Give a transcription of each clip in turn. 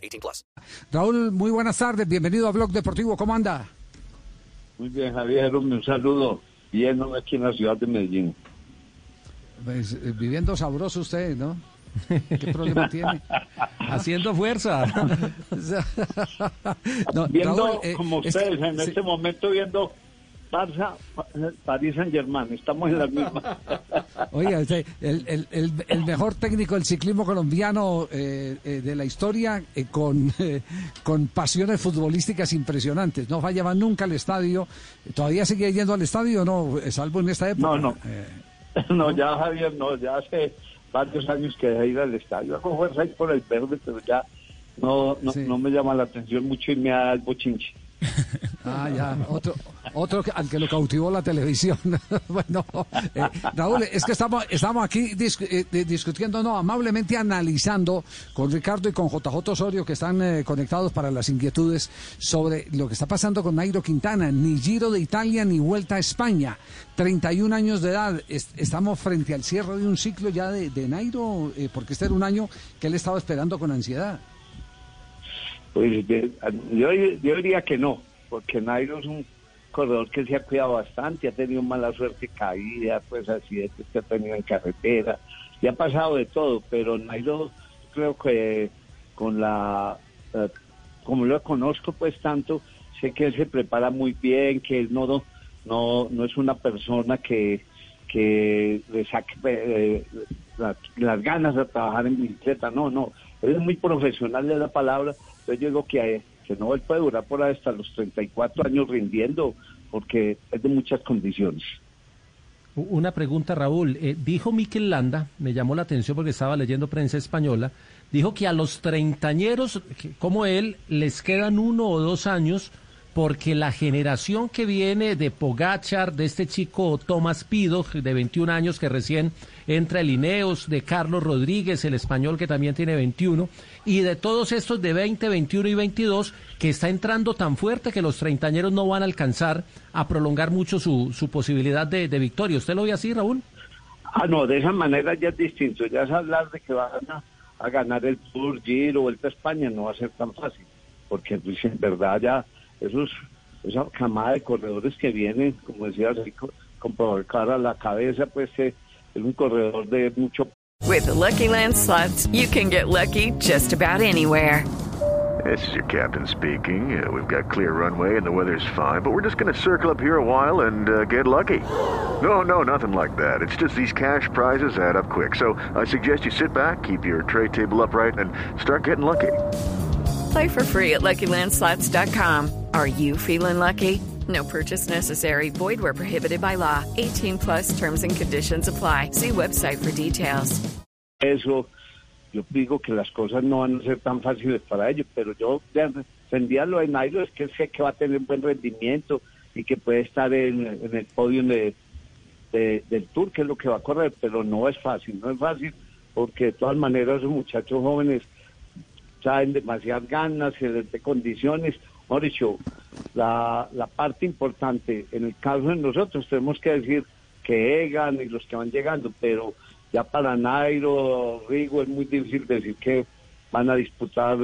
18 plus. Raúl, muy buenas tardes. Bienvenido a Blog Deportivo. ¿Cómo anda? Muy bien, Javier, un saludo. Bien, aquí en la ciudad de Medellín. Pues, eh, viviendo sabroso usted, ¿no? ¿Qué problema tiene? Haciendo fuerza. No, viendo, Raúl, eh, como ustedes, es, en sí. este momento viendo Barça, París Saint Germain, estamos en la misma. Oiga, el, el, el, el, mejor técnico del ciclismo colombiano eh, eh, de la historia, eh, con, con pasiones futbolísticas impresionantes. No fallaba nunca al estadio. ¿Todavía sigue yendo al estadio o no? Salvo en esta época. No, no. no, ya Javier, no, ya hace varios años que dejé ir al estadio. Hago fuerza ahí por el verde, pero ya no, no, sí. no me llama la atención mucho irme al bochinche. Ah, ya, otro, otro al que lo cautivó la televisión. bueno, eh, Raúl, es que estamos, estamos aquí eh, discutiendo, no, amablemente analizando con Ricardo y con JJ Osorio, que están eh, conectados para las inquietudes sobre lo que está pasando con Nairo Quintana. Ni Giro de Italia ni Vuelta a España. 31 años de edad. Est estamos frente al cierre de un ciclo ya de, Nairo, porque este era un año que él estaba esperando con ansiedad. Pues yo, yo diría que no, porque Nairo es un corredor que se ha cuidado bastante, ha tenido mala suerte, caída, pues accidentes que ha tenido en carretera, y ha pasado de todo, pero Nairo creo que con la, uh, como lo conozco pues tanto, sé que él se prepara muy bien, que él no, no, no es una persona que, que le saque eh, las, las ganas de trabajar en bicicleta, no, no, él es muy profesional de la palabra, entonces yo digo que, no, él puede durar por hasta los 34 años rindiendo, porque es de muchas condiciones. Una pregunta, Raúl. Eh, dijo Mikel Landa, me llamó la atención porque estaba leyendo prensa española, dijo que a los treintañeros, como él, les quedan uno o dos años porque la generación que viene de Pogachar, de este chico Tomás Pido, de 21 años, que recién entra el Ineos, de Carlos Rodríguez, el español que también tiene 21, y de todos estos de 20, 21 y 22, que está entrando tan fuerte que los treintañeros no van a alcanzar a prolongar mucho su, su posibilidad de, de victoria. ¿Usted lo ve así, Raúl? Ah, no, de esa manera ya es distinto. Ya es hablar de que van a, a ganar el Tour, Giro, Vuelta a España, no va a ser tan fácil, porque pues, en verdad ya esos esa camada de corredores que vienen, como decía, así, con, con provocar a la cabeza, pues eh, es un corredor de mucho. With the Lucky Land slots, you can get lucky just about anywhere. This is your captain speaking. Uh, we've got clear runway and the weather's fine, but we're just going to circle up here a while and uh, get lucky. No, no, nothing like that. It's just these cash prizes add up quick. So I suggest you sit back, keep your tray table upright, and start getting lucky. Play for free at LuckyLandSlots.com. Are you feeling lucky? No purchase necessary. Void where prohibited by law. 18 plus terms and conditions apply. See website for details. Eso, yo digo que las cosas no van a ser tan fáciles para ellos, pero yo defendía lo de Nairo, es que sé que va a tener buen rendimiento y que puede estar en, en el podio de, de, del Tour, que es lo que va a correr, pero no es fácil, no es fácil, porque de todas maneras esos muchachos jóvenes traen demasiadas ganas, se les dé condiciones. Mauricio, la, la parte importante, en el caso de nosotros, tenemos que decir que Egan y los que van llegando, pero ya para Nairo, Rigo, es muy difícil decir que van a disputar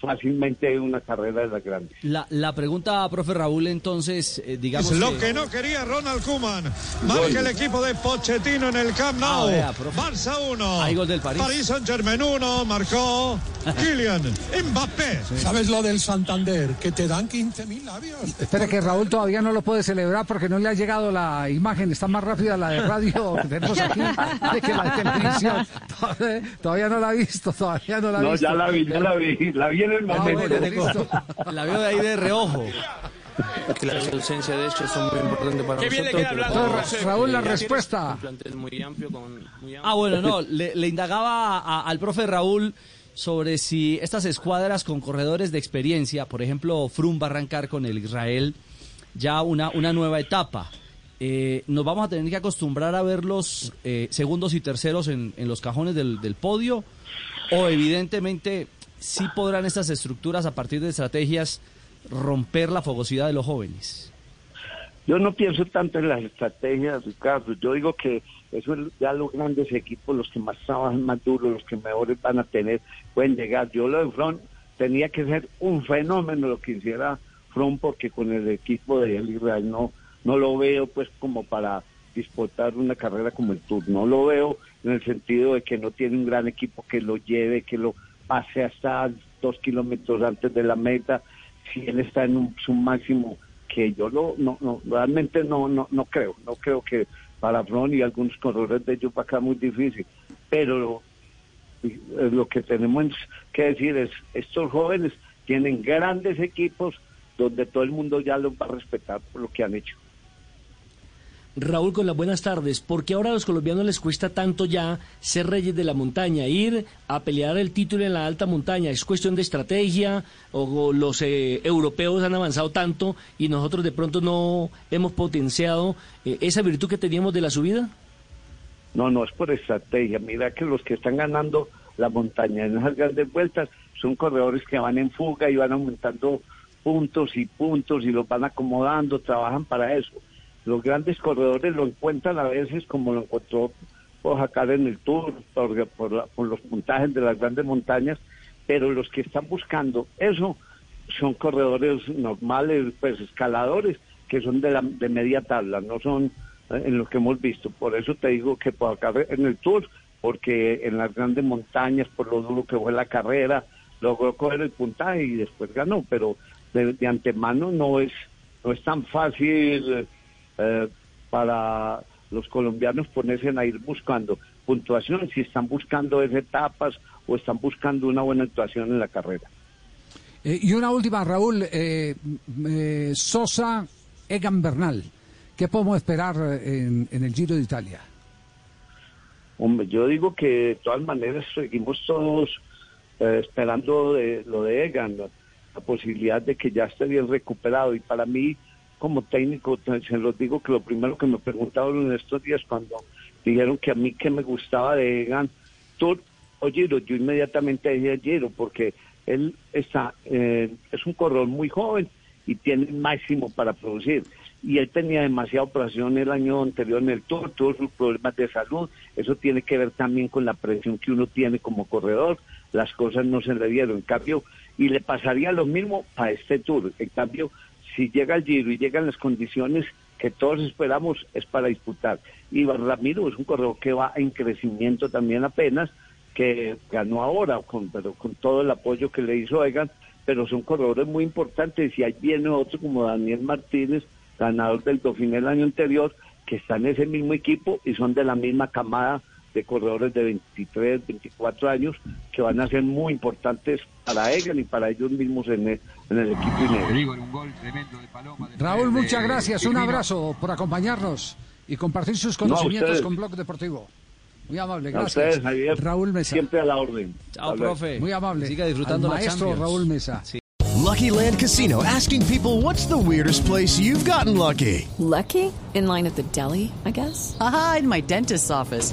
fácilmente una carrera de las grandes. La, la pregunta, profe Raúl, entonces, eh, digamos. Es lo que... que... no quería Ronald Kuman. Marca el equipo de Pochettino en el Camp Nou. Ah, vea, Barça 1. Hay gol del París. París Saint Germain 1. Marcó Kylian Mbappé. Sí. ¿Sabes lo del Santander? Que te dan 15 mil labios. Espera, que Raúl todavía no lo puede celebrar porque no le ha llegado la imagen. Está más rápida la de radio que tenemos aquí de que la de televisión. Todavía, todavía no la ha visto. Todavía no la ha no, visto. ya la vi, ya la vi. La vi en el. Ah, la veo de ahí de reojo. la ausencia de ellos son muy importantes para Qué bien le nosotros. queda hablando, Entonces, Raúl, la respuesta. Muy amplio, con, muy amplio. Ah, bueno, no, le, le indagaba a- al profe Raúl sobre si estas escuadras con corredores de experiencia, por ejemplo, Frum va a arrancar con el Israel ya una, una nueva etapa. Eh, nos vamos a tener que acostumbrar a ver los eh, segundos y terceros en, en los cajones del, del podio o evidentemente sí podrán estas estructuras a partir de estrategias romper la fogosidad de los jóvenes. Yo no pienso tanto en las estrategias, Ricardo. Yo digo que eso es ya los grandes equipos, los que más trabajan más duro, los que mejores van a tener, pueden llegar. Yo lo de Front tenía que ser un fenómeno lo que hiciera Front porque con el equipo de El Israel no, no lo veo pues como para disputar una carrera como el Tour. No lo veo en el sentido de que no tiene un gran equipo que lo lleve, que lo pase hasta dos kilómetros antes de la meta. Si él está en un, su máximo, que yo lo, no, no, realmente no, no, no creo. No creo que para Fron y algunos corredores de ellos va a quedar muy difícil. Pero lo, lo que tenemos que decir es, estos jóvenes tienen grandes equipos donde todo el mundo ya los va a respetar por lo que han hecho. Raúl, con las buenas tardes. ¿Por qué ahora a los colombianos les cuesta tanto ya ser reyes de la montaña, ir a pelear el título en la alta montaña? ¿Es cuestión de estrategia o, los eh, europeos han avanzado tanto y nosotros de pronto no hemos potenciado eh, esa virtud que teníamos de la subida? No, no es por estrategia. Mira que los que están ganando la montaña en esas grandes vueltas son corredores que van en fuga y van aumentando puntos y puntos y los van acomodando, trabajan para eso los grandes corredores lo encuentran a veces como lo encontró Pojacar en el Tour, por, por, la, por, los puntajes de las grandes montañas, pero los que están buscando eso son corredores normales, pues escaladores, que son de, la, de media tabla, no son eh, en lo que hemos visto. Por eso te digo que Pojacar en el Tour, porque en las grandes montañas, por lo duro que fue la carrera, logró coger el puntaje y después ganó, pero de, antemano no es, no es tan fácil para los colombianos ponerse a ir buscando puntuación, si están buscando etapas o están buscando una buena actuación en la carrera. Eh, y una última, Raúl, eh, Sosa, Egan Bernal, ¿qué podemos esperar en, en, el Giro de Italia? Hombre, yo digo que de todas maneras seguimos todos esperando de, lo de Egan, la, la posibilidad de que ya esté bien recuperado y para mí como técnico, se los digo que lo primero que me preguntaron en estos días cuando dijeron que a mí que me gustaba de Egan Tour o Giro, yo inmediatamente dije Giro porque él está, eh, es un corredor muy joven y tiene máximo para producir. Y él tenía demasiada operación el año anterior en el Tour, todos sus problemas de salud, eso tiene que ver también con la presión que uno tiene como corredor, las cosas no se le dieron, en cambio, y le pasaría lo mismo a este Tour, en cambio, si llega el Giro y llegan las condiciones que todos esperamos, es para disputar. Y Ramiro es un corredor que va en crecimiento también apenas, que ganó ahora, con, pero con todo el apoyo que le hizo Egan, pero son corredores muy importantes. Y ahí viene otro como Daniel Martínez, ganador del Dauphiné el año anterior, que está en ese mismo equipo y son de la misma camada de corredores de 23, 24 años que van a ser muy importantes para Egan y para ellos mismos en el, en el equipo negro. Raúl, muchas gracias, un abrazo por acompañarnos y compartir sus conocimientos no, con Blog Deportivo. Muy amable, A gracias. ustedes, Javier, Raúl Mesa. Siempre a la orden. Chao, profe. Muy amable. Siga disfrutando Al maestro. Raúl Mesa. Lucky Land Casino asking people what's the weirdest place you've gotten lucky? Lucky? In line at the deli, I guess? Aha, in my dentist's office.